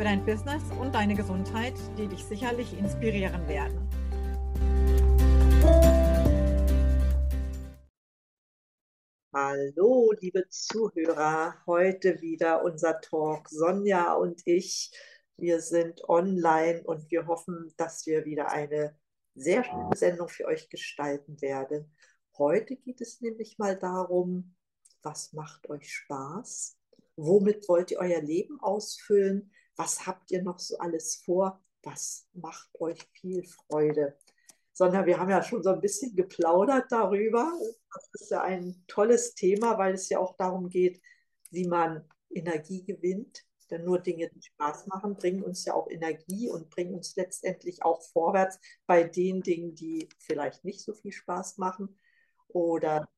für dein Business und deine Gesundheit, die dich sicherlich inspirieren werden. Hallo, liebe Zuhörer. Heute wieder unser Talk. Sonja und ich, wir sind online und wir hoffen, dass wir wieder eine sehr schöne Sendung für euch gestalten werden. Heute geht es nämlich mal darum, was macht euch Spaß? Womit wollt ihr euer Leben ausfüllen? Was habt ihr noch so alles vor? Was macht euch viel Freude? sondern wir haben ja schon so ein bisschen geplaudert darüber. Das ist ja ein tolles Thema, weil es ja auch darum geht, wie man Energie gewinnt. Denn nur Dinge, die Spaß machen, bringen uns ja auch Energie und bringen uns letztendlich auch vorwärts bei den Dingen, die vielleicht nicht so viel Spaß machen oder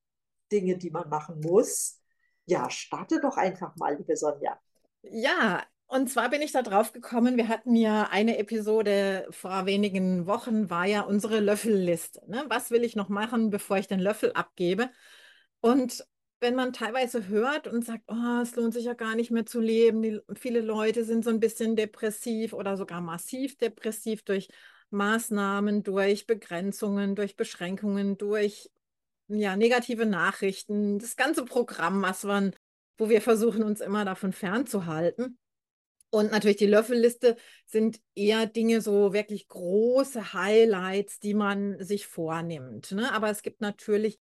Dinge, die man machen muss. Ja, starte doch einfach mal, liebe Sonja. Ja, und zwar bin ich da drauf gekommen, wir hatten ja eine Episode vor wenigen Wochen, war ja unsere Löffelliste. Ne? Was will ich noch machen, bevor ich den Löffel abgebe? Und wenn man teilweise hört und sagt, oh, es lohnt sich ja gar nicht mehr zu leben, die, viele Leute sind so ein bisschen depressiv oder sogar massiv depressiv durch Maßnahmen, durch Begrenzungen, durch Beschränkungen, durch ja, negative Nachrichten, das ganze Programm, was man, wo wir versuchen, uns immer davon fernzuhalten. Und natürlich die Löffelliste sind eher Dinge, so wirklich große Highlights, die man sich vornimmt. Ne? Aber es gibt natürlich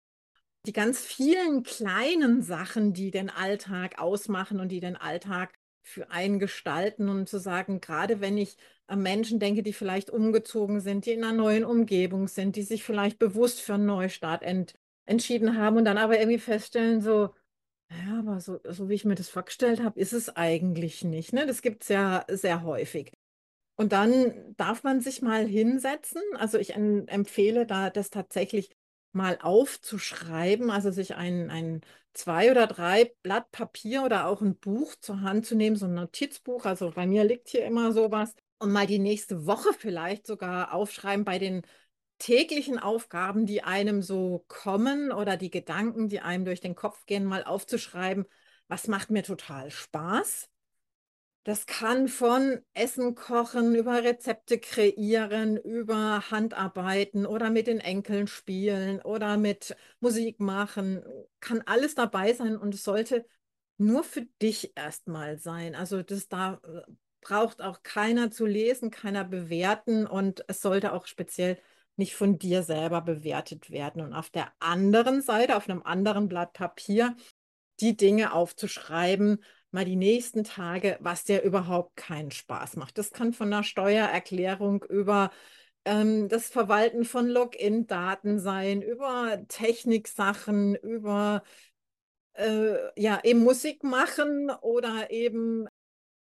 die ganz vielen kleinen Sachen, die den Alltag ausmachen und die den Alltag für einen gestalten und zu sagen, gerade wenn ich an Menschen denke, die vielleicht umgezogen sind, die in einer neuen Umgebung sind, die sich vielleicht bewusst für einen Neustart ent entschieden haben und dann aber irgendwie feststellen, so, ja, aber so, so wie ich mir das vorgestellt habe, ist es eigentlich nicht. Ne? Das gibt es ja sehr häufig. Und dann darf man sich mal hinsetzen. Also ich empfehle da, das tatsächlich mal aufzuschreiben, also sich ein, ein zwei oder drei Blatt Papier oder auch ein Buch zur Hand zu nehmen, so ein Notizbuch. Also bei mir liegt hier immer sowas. Und mal die nächste Woche vielleicht sogar aufschreiben bei den täglichen Aufgaben, die einem so kommen oder die Gedanken, die einem durch den Kopf gehen, mal aufzuschreiben, was macht mir total Spaß. Das kann von Essen kochen, über Rezepte kreieren, über Handarbeiten oder mit den Enkeln spielen oder mit Musik machen. Kann alles dabei sein und es sollte nur für dich erstmal sein. Also das da äh, braucht auch keiner zu lesen, keiner bewerten und es sollte auch speziell nicht von dir selber bewertet werden. Und auf der anderen Seite, auf einem anderen Blatt Papier, die Dinge aufzuschreiben, mal die nächsten Tage, was dir überhaupt keinen Spaß macht. Das kann von einer Steuererklärung über ähm, das Verwalten von Login-Daten sein, über Techniksachen, über äh, ja, eben Musik machen oder eben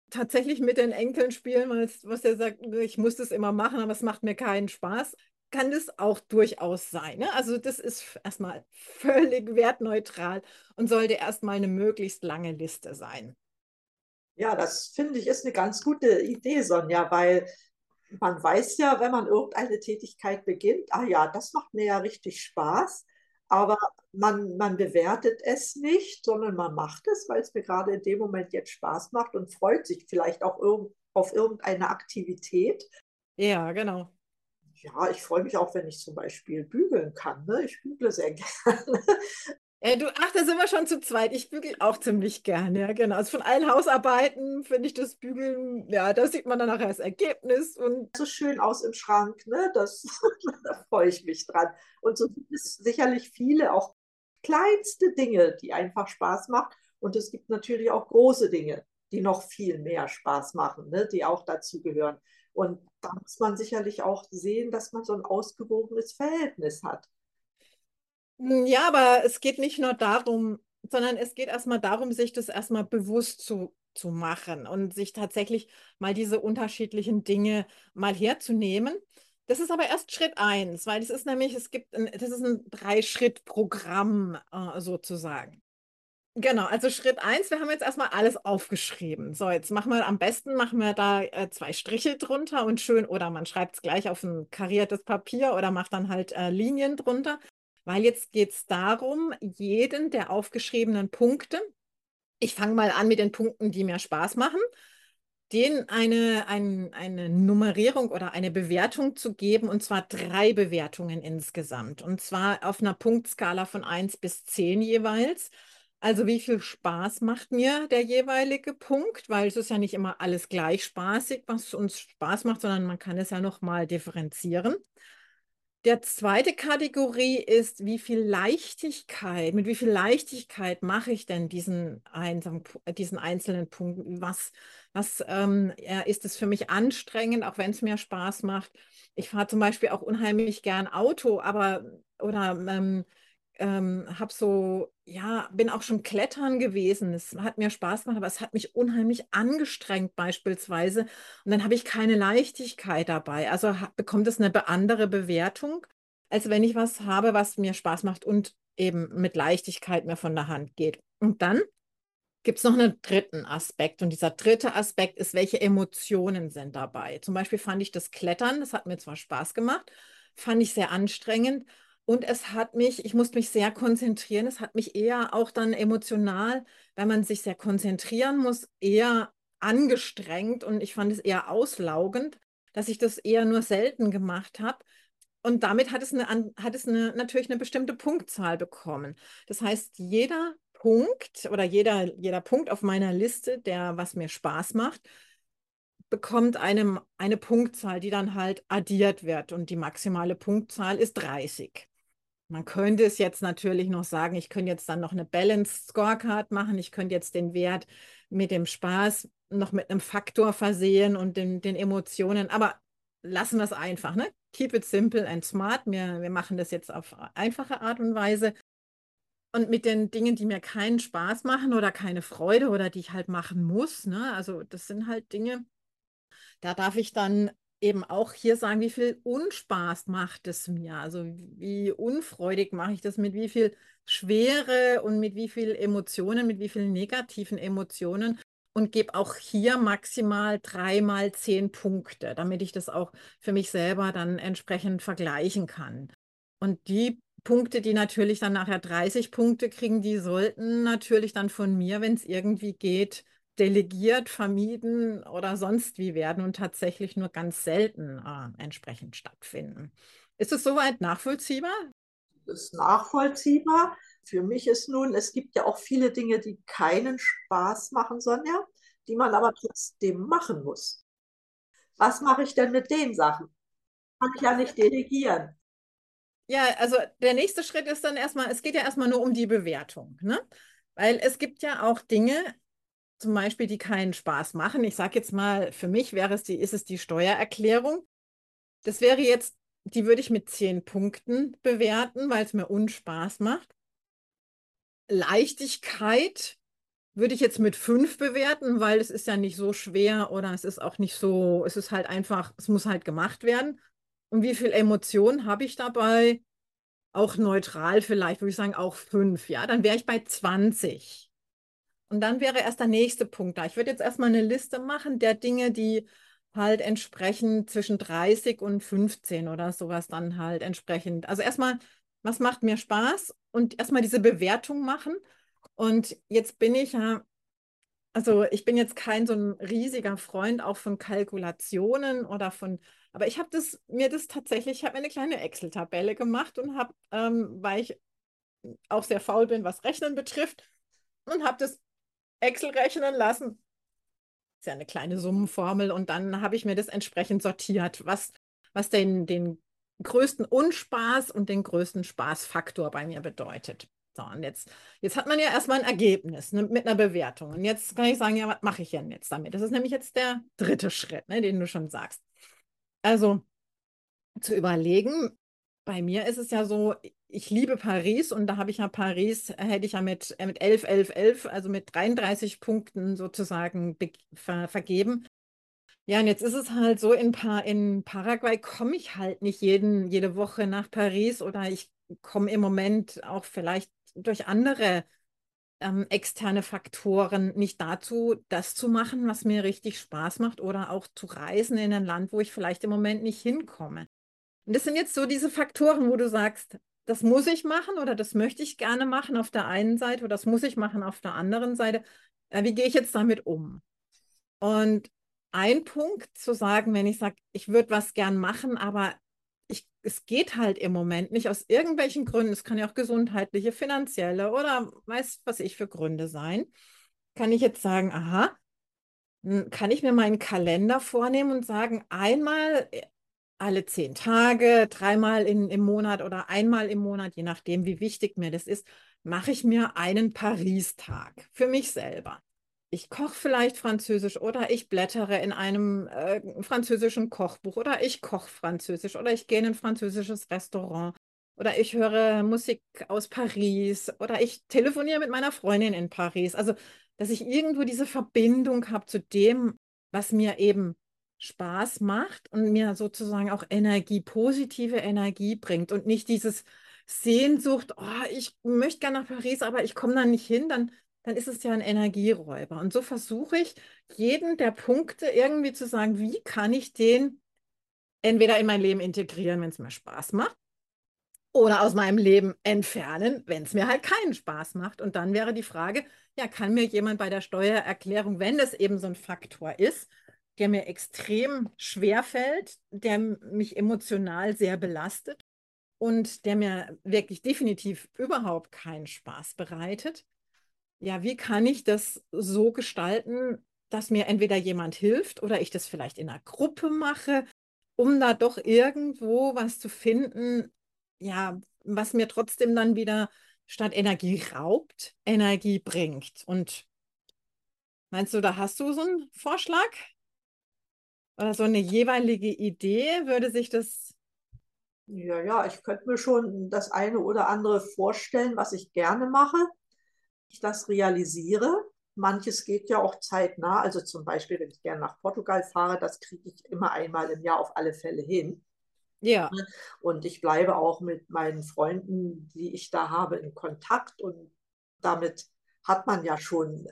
tatsächlich mit den Enkeln spielen, was er sagt, ich muss das immer machen, aber es macht mir keinen Spaß kann das auch durchaus sein. Ne? Also das ist erstmal völlig wertneutral und sollte erstmal eine möglichst lange Liste sein. Ja, das finde ich ist eine ganz gute Idee, Sonja, weil man weiß ja, wenn man irgendeine Tätigkeit beginnt, ah ja, das macht mir ja richtig Spaß, aber man, man bewertet es nicht, sondern man macht es, weil es mir gerade in dem Moment jetzt Spaß macht und freut sich vielleicht auch irg auf irgendeine Aktivität. Ja, genau ja, ich freue mich auch, wenn ich zum Beispiel bügeln kann. Ne? Ich bügle sehr gerne. Äh, du, ach, da sind wir schon zu zweit. Ich bügel auch ziemlich gerne, ja, genau. Also von allen Hausarbeiten finde ich das Bügeln, ja, da sieht man dann nachher das Ergebnis und. So schön aus im Schrank, ne? Das, da freue ich mich dran. Und so gibt es sicherlich viele auch kleinste Dinge, die einfach Spaß machen. Und es gibt natürlich auch große Dinge, die noch viel mehr Spaß machen, ne? die auch dazu gehören. Und da muss man sicherlich auch sehen, dass man so ein ausgewogenes Verhältnis hat. Hm, ja, aber es geht nicht nur darum, sondern es geht erstmal darum, sich das erstmal bewusst zu, zu machen und sich tatsächlich mal diese unterschiedlichen Dinge mal herzunehmen. Das ist aber erst Schritt eins, weil es ist nämlich, es gibt, ein, das ist ein Drei-Schritt-Programm äh, sozusagen. Genau, also Schritt eins, wir haben jetzt erstmal alles aufgeschrieben. So, jetzt machen wir am besten, machen wir da äh, zwei Striche drunter und schön, oder man schreibt es gleich auf ein kariertes Papier oder macht dann halt äh, Linien drunter, weil jetzt geht es darum, jeden der aufgeschriebenen Punkte, ich fange mal an mit den Punkten, die mir Spaß machen, denen eine, ein, eine Nummerierung oder eine Bewertung zu geben, und zwar drei Bewertungen insgesamt. Und zwar auf einer Punktskala von 1 bis 10 jeweils. Also wie viel Spaß macht mir der jeweilige Punkt, weil es ist ja nicht immer alles gleich spaßig, was uns Spaß macht, sondern man kann es ja noch mal differenzieren. Der zweite Kategorie ist, wie viel Leichtigkeit, mit wie viel Leichtigkeit mache ich denn diesen, diesen einzelnen Punkt? Was, was ähm, ist es für mich anstrengend, auch wenn es mir Spaß macht? Ich fahre zum Beispiel auch unheimlich gern Auto, aber oder ähm, ähm, habe so, ja, bin auch schon klettern gewesen. Es hat mir Spaß gemacht, aber es hat mich unheimlich angestrengt beispielsweise. Und dann habe ich keine Leichtigkeit dabei. Also bekommt es eine andere Bewertung, als wenn ich was habe, was mir Spaß macht und eben mit Leichtigkeit mir von der Hand geht. Und dann gibt es noch einen dritten Aspekt. Und dieser dritte Aspekt ist, welche Emotionen sind dabei. Zum Beispiel fand ich das Klettern, das hat mir zwar Spaß gemacht, fand ich sehr anstrengend. Und es hat mich, ich musste mich sehr konzentrieren. Es hat mich eher auch dann emotional, wenn man sich sehr konzentrieren muss, eher angestrengt und ich fand es eher auslaugend, dass ich das eher nur selten gemacht habe. Und damit hat es, eine, hat es eine, natürlich eine bestimmte Punktzahl bekommen. Das heißt, jeder Punkt oder jeder, jeder Punkt auf meiner Liste, der was mir Spaß macht, bekommt eine, eine Punktzahl, die dann halt addiert wird. Und die maximale Punktzahl ist 30. Man könnte es jetzt natürlich noch sagen, ich könnte jetzt dann noch eine Balanced Scorecard machen. Ich könnte jetzt den Wert mit dem Spaß noch mit einem Faktor versehen und den, den Emotionen. Aber lassen wir es einfach. Ne? Keep it simple and smart. Wir, wir machen das jetzt auf einfache Art und Weise. Und mit den Dingen, die mir keinen Spaß machen oder keine Freude oder die ich halt machen muss, ne? also das sind halt Dinge, da darf ich dann eben auch hier sagen, wie viel Unspaß macht es mir? Also wie unfreudig mache ich das, mit wie viel Schwere und mit wie viel Emotionen, mit wie vielen negativen Emotionen und gebe auch hier maximal dreimal zehn Punkte, damit ich das auch für mich selber dann entsprechend vergleichen kann. Und die Punkte, die natürlich dann nachher 30 Punkte kriegen, die sollten natürlich dann von mir, wenn es irgendwie geht, delegiert, vermieden oder sonst wie werden und tatsächlich nur ganz selten äh, entsprechend stattfinden. Ist es soweit nachvollziehbar? Das ist nachvollziehbar. Für mich ist nun, es gibt ja auch viele Dinge, die keinen Spaß machen, Sonja, die man aber trotzdem machen muss. Was mache ich denn mit den Sachen? Kann ich ja nicht delegieren. Ja, also der nächste Schritt ist dann erstmal, es geht ja erstmal nur um die Bewertung, ne? Weil es gibt ja auch Dinge, zum Beispiel, die keinen Spaß machen. Ich sage jetzt mal, für mich wäre es die, ist es die Steuererklärung. Das wäre jetzt, die würde ich mit zehn Punkten bewerten, weil es mir Unspaß macht. Leichtigkeit würde ich jetzt mit fünf bewerten, weil es ist ja nicht so schwer oder es ist auch nicht so, es ist halt einfach, es muss halt gemacht werden. Und wie viel Emotionen habe ich dabei? Auch neutral vielleicht, würde ich sagen, auch fünf. Ja, dann wäre ich bei 20. Und dann wäre erst der nächste Punkt da. Ich würde jetzt erstmal eine Liste machen der Dinge, die halt entsprechend zwischen 30 und 15 oder sowas dann halt entsprechend. Also erstmal, was macht mir Spaß? Und erstmal diese Bewertung machen. Und jetzt bin ich ja, also ich bin jetzt kein so ein riesiger Freund auch von Kalkulationen oder von, aber ich habe das, mir das tatsächlich, ich habe mir eine kleine Excel-Tabelle gemacht und habe, ähm, weil ich auch sehr faul bin, was Rechnen betrifft, und habe das Excel rechnen lassen. Das ist ja eine kleine Summenformel und dann habe ich mir das entsprechend sortiert, was, was den, den größten Unspaß und den größten Spaßfaktor bei mir bedeutet. So, und jetzt, jetzt hat man ja erstmal ein Ergebnis ne, mit einer Bewertung. Und jetzt kann ich sagen, ja, was mache ich denn jetzt damit? Das ist nämlich jetzt der dritte Schritt, ne, den du schon sagst. Also zu überlegen, bei mir ist es ja so, ich liebe Paris und da habe ich ja Paris, äh, hätte ich ja mit, äh, mit 11, 11, 11, also mit 33 Punkten sozusagen ver vergeben. Ja, und jetzt ist es halt so, in, pa in Paraguay komme ich halt nicht jeden, jede Woche nach Paris oder ich komme im Moment auch vielleicht durch andere ähm, externe Faktoren nicht dazu, das zu machen, was mir richtig Spaß macht oder auch zu reisen in ein Land, wo ich vielleicht im Moment nicht hinkomme. Und das sind jetzt so diese Faktoren, wo du sagst, das muss ich machen oder das möchte ich gerne machen auf der einen Seite oder das muss ich machen auf der anderen Seite. Äh, wie gehe ich jetzt damit um? Und ein Punkt zu sagen, wenn ich sage, ich würde was gern machen, aber ich, es geht halt im Moment nicht aus irgendwelchen Gründen. Es kann ja auch gesundheitliche, finanzielle oder weiß was ich für Gründe sein. Kann ich jetzt sagen, aha, hm, kann ich mir meinen Kalender vornehmen und sagen, einmal äh, alle zehn Tage, dreimal in, im Monat oder einmal im Monat, je nachdem, wie wichtig mir das ist, mache ich mir einen Paris-Tag für mich selber. Ich koche vielleicht Französisch oder ich blättere in einem äh, französischen Kochbuch oder ich koche Französisch oder ich gehe in ein französisches Restaurant oder ich höre Musik aus Paris oder ich telefoniere mit meiner Freundin in Paris. Also, dass ich irgendwo diese Verbindung habe zu dem, was mir eben Spaß macht und mir sozusagen auch Energie, positive Energie bringt und nicht dieses Sehnsucht, oh, ich möchte gerne nach Paris, aber ich komme da nicht hin, dann, dann ist es ja ein Energieräuber. Und so versuche ich, jeden der Punkte irgendwie zu sagen, wie kann ich den entweder in mein Leben integrieren, wenn es mir Spaß macht, oder aus meinem Leben entfernen, wenn es mir halt keinen Spaß macht. Und dann wäre die Frage, ja, kann mir jemand bei der Steuererklärung, wenn das eben so ein Faktor ist, der mir extrem schwer fällt, der mich emotional sehr belastet und der mir wirklich definitiv überhaupt keinen Spaß bereitet. Ja, wie kann ich das so gestalten, dass mir entweder jemand hilft oder ich das vielleicht in einer Gruppe mache, um da doch irgendwo was zu finden, ja, was mir trotzdem dann wieder statt Energie raubt, Energie bringt. Und meinst du, da hast du so einen Vorschlag? Oder so eine jeweilige Idee, würde sich das. Ja, ja, ich könnte mir schon das eine oder andere vorstellen, was ich gerne mache. Ich das realisiere. Manches geht ja auch zeitnah. Also zum Beispiel, wenn ich gerne nach Portugal fahre, das kriege ich immer einmal im Jahr auf alle Fälle hin. Ja. Und ich bleibe auch mit meinen Freunden, die ich da habe, in Kontakt. Und damit hat man ja schon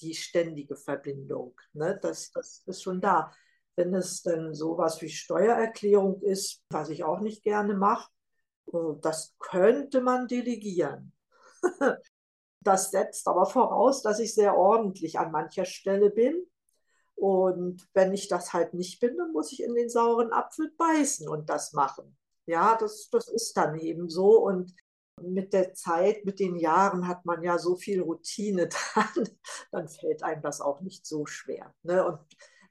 die ständige Verbindung. Ne? Das, das ist schon da. Wenn es dann sowas wie Steuererklärung ist, was ich auch nicht gerne mache, äh, das könnte man delegieren. Das setzt aber voraus, dass ich sehr ordentlich an mancher Stelle bin. Und wenn ich das halt nicht bin, dann muss ich in den sauren Apfel beißen und das machen. Ja, das, das ist dann eben so. Und mit der Zeit, mit den Jahren hat man ja so viel Routine dran, dann fällt einem das auch nicht so schwer. Ne? Und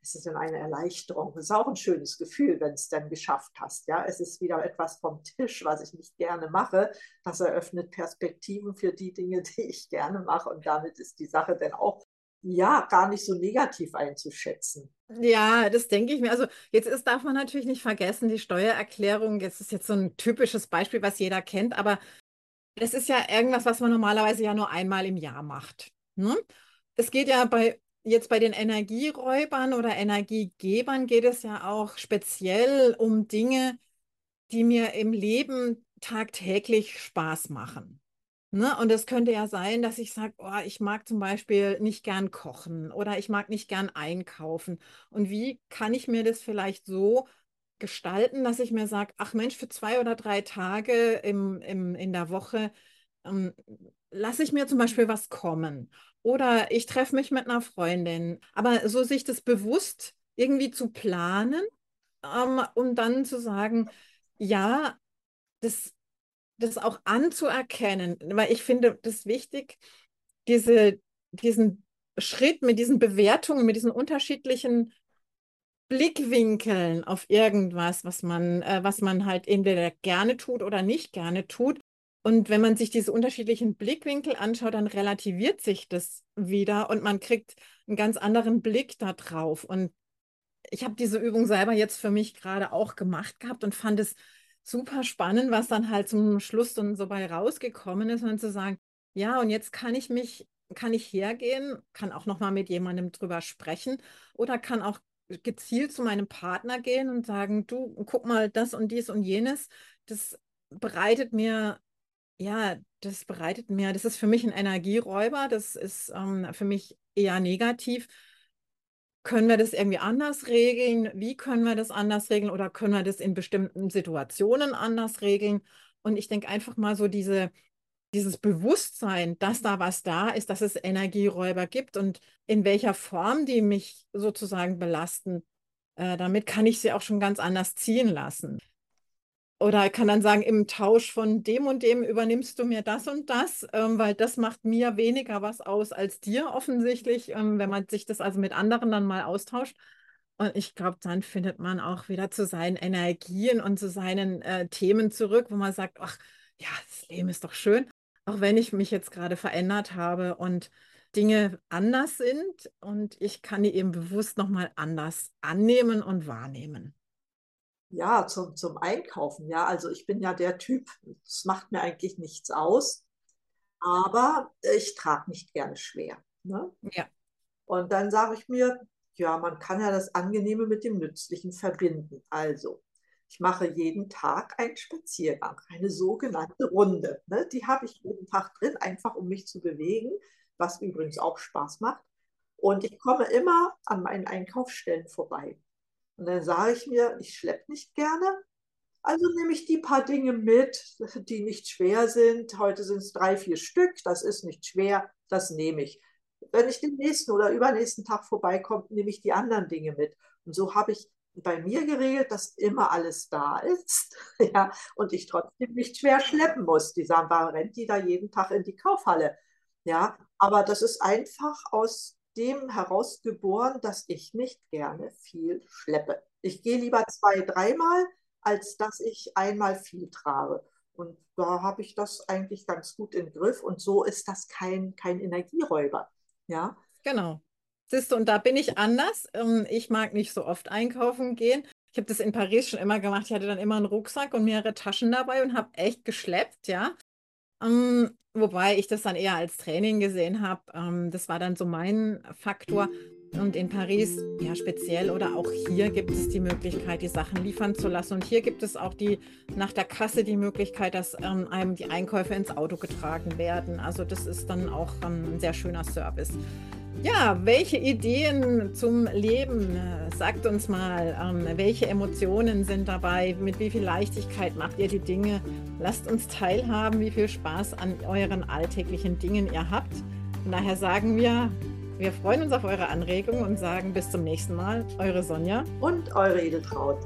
es ist dann eine Erleichterung. Es ist auch ein schönes Gefühl, wenn es dann geschafft hast. Ja, es ist wieder etwas vom Tisch, was ich nicht gerne mache. Das eröffnet Perspektiven für die Dinge, die ich gerne mache. Und damit ist die Sache dann auch ja, gar nicht so negativ einzuschätzen. Ja, das denke ich mir. Also jetzt ist, darf man natürlich nicht vergessen, die Steuererklärung, das ist jetzt so ein typisches Beispiel, was jeder kennt, aber das ist ja irgendwas, was man normalerweise ja nur einmal im Jahr macht. Ne? Es geht ja bei jetzt bei den Energieräubern oder Energiegebern geht es ja auch speziell um Dinge, die mir im Leben tagtäglich Spaß machen. Ne? Und es könnte ja sein, dass ich sage, oh, ich mag zum Beispiel nicht gern kochen oder ich mag nicht gern einkaufen. Und wie kann ich mir das vielleicht so gestalten, dass ich mir sage, ach Mensch, für zwei oder drei Tage im, im, in der Woche ähm, lasse ich mir zum Beispiel was kommen. Oder ich treffe mich mit einer Freundin. Aber so sich das bewusst irgendwie zu planen, ähm, um dann zu sagen, ja, das, das auch anzuerkennen. Weil ich finde das wichtig, diese, diesen Schritt mit diesen Bewertungen, mit diesen unterschiedlichen Blickwinkeln auf irgendwas, was man, äh, was man halt entweder gerne tut oder nicht gerne tut, und wenn man sich diese unterschiedlichen Blickwinkel anschaut, dann relativiert sich das wieder und man kriegt einen ganz anderen Blick da drauf. Und ich habe diese Übung selber jetzt für mich gerade auch gemacht gehabt und fand es super spannend, was dann halt zum Schluss dann so bei rausgekommen ist und zu sagen, ja, und jetzt kann ich mich, kann ich hergehen, kann auch nochmal mit jemandem drüber sprechen oder kann auch gezielt zu meinem Partner gehen und sagen, du, guck mal, das und dies und jenes, das bereitet mir, ja, das bereitet mir, das ist für mich ein Energieräuber, das ist ähm, für mich eher negativ. Können wir das irgendwie anders regeln? Wie können wir das anders regeln? Oder können wir das in bestimmten Situationen anders regeln? Und ich denke einfach mal so diese, dieses Bewusstsein, dass da was da ist, dass es Energieräuber gibt und in welcher Form die mich sozusagen belasten, äh, damit kann ich sie auch schon ganz anders ziehen lassen. Oder kann dann sagen, im Tausch von dem und dem übernimmst du mir das und das, ähm, weil das macht mir weniger was aus als dir offensichtlich, ähm, wenn man sich das also mit anderen dann mal austauscht. Und ich glaube, dann findet man auch wieder zu seinen Energien und zu seinen äh, Themen zurück, wo man sagt, ach ja, das Leben ist doch schön auch wenn ich mich jetzt gerade verändert habe und Dinge anders sind und ich kann die eben bewusst nochmal anders annehmen und wahrnehmen. Ja, zum, zum Einkaufen, ja. Also ich bin ja der Typ, es macht mir eigentlich nichts aus, aber ich trage nicht gerne schwer. Ne? Ja. Und dann sage ich mir, ja, man kann ja das Angenehme mit dem Nützlichen verbinden. Also, ich mache jeden Tag einen Spaziergang, eine sogenannte Runde. Ne? Die habe ich jeden Tag drin, einfach um mich zu bewegen, was übrigens auch Spaß macht. Und ich komme immer an meinen Einkaufsstellen vorbei. Und dann sage ich mir, ich schleppe nicht gerne. Also nehme ich die paar Dinge mit, die nicht schwer sind. Heute sind es drei, vier Stück. Das ist nicht schwer. Das nehme ich. Wenn ich den nächsten oder übernächsten Tag vorbeikomme, nehme ich die anderen Dinge mit. Und so habe ich bei mir geregelt, dass immer alles da ist ja, und ich trotzdem nicht schwer schleppen muss. Die Samba rennt die da jeden Tag in die Kaufhalle. Ja, aber das ist einfach aus dem herausgeboren, dass ich nicht gerne viel schleppe. Ich gehe lieber zwei, dreimal, als dass ich einmal viel trage. Und da habe ich das eigentlich ganz gut im Griff. Und so ist das kein, kein Energieräuber. Ja. Genau. Siehst du, und da bin ich anders. Ähm, ich mag nicht so oft einkaufen gehen. Ich habe das in Paris schon immer gemacht. Ich hatte dann immer einen Rucksack und mehrere Taschen dabei und habe echt geschleppt, ja. Ähm, wobei ich das dann eher als Training gesehen habe. Ähm, das war dann so mein Faktor. Und in Paris, ja speziell oder auch hier gibt es die Möglichkeit, die Sachen liefern zu lassen. Und hier gibt es auch die nach der Kasse die Möglichkeit, dass ähm, einem die Einkäufe ins Auto getragen werden. Also das ist dann auch ähm, ein sehr schöner Service. Ja, welche Ideen zum Leben? Äh, sagt uns mal, ähm, welche Emotionen sind dabei? Mit wie viel Leichtigkeit macht ihr die Dinge? Lasst uns teilhaben, wie viel Spaß an euren alltäglichen Dingen ihr habt. Von daher sagen wir, wir freuen uns auf eure Anregungen und sagen bis zum nächsten Mal. Eure Sonja und eure Edeltraut.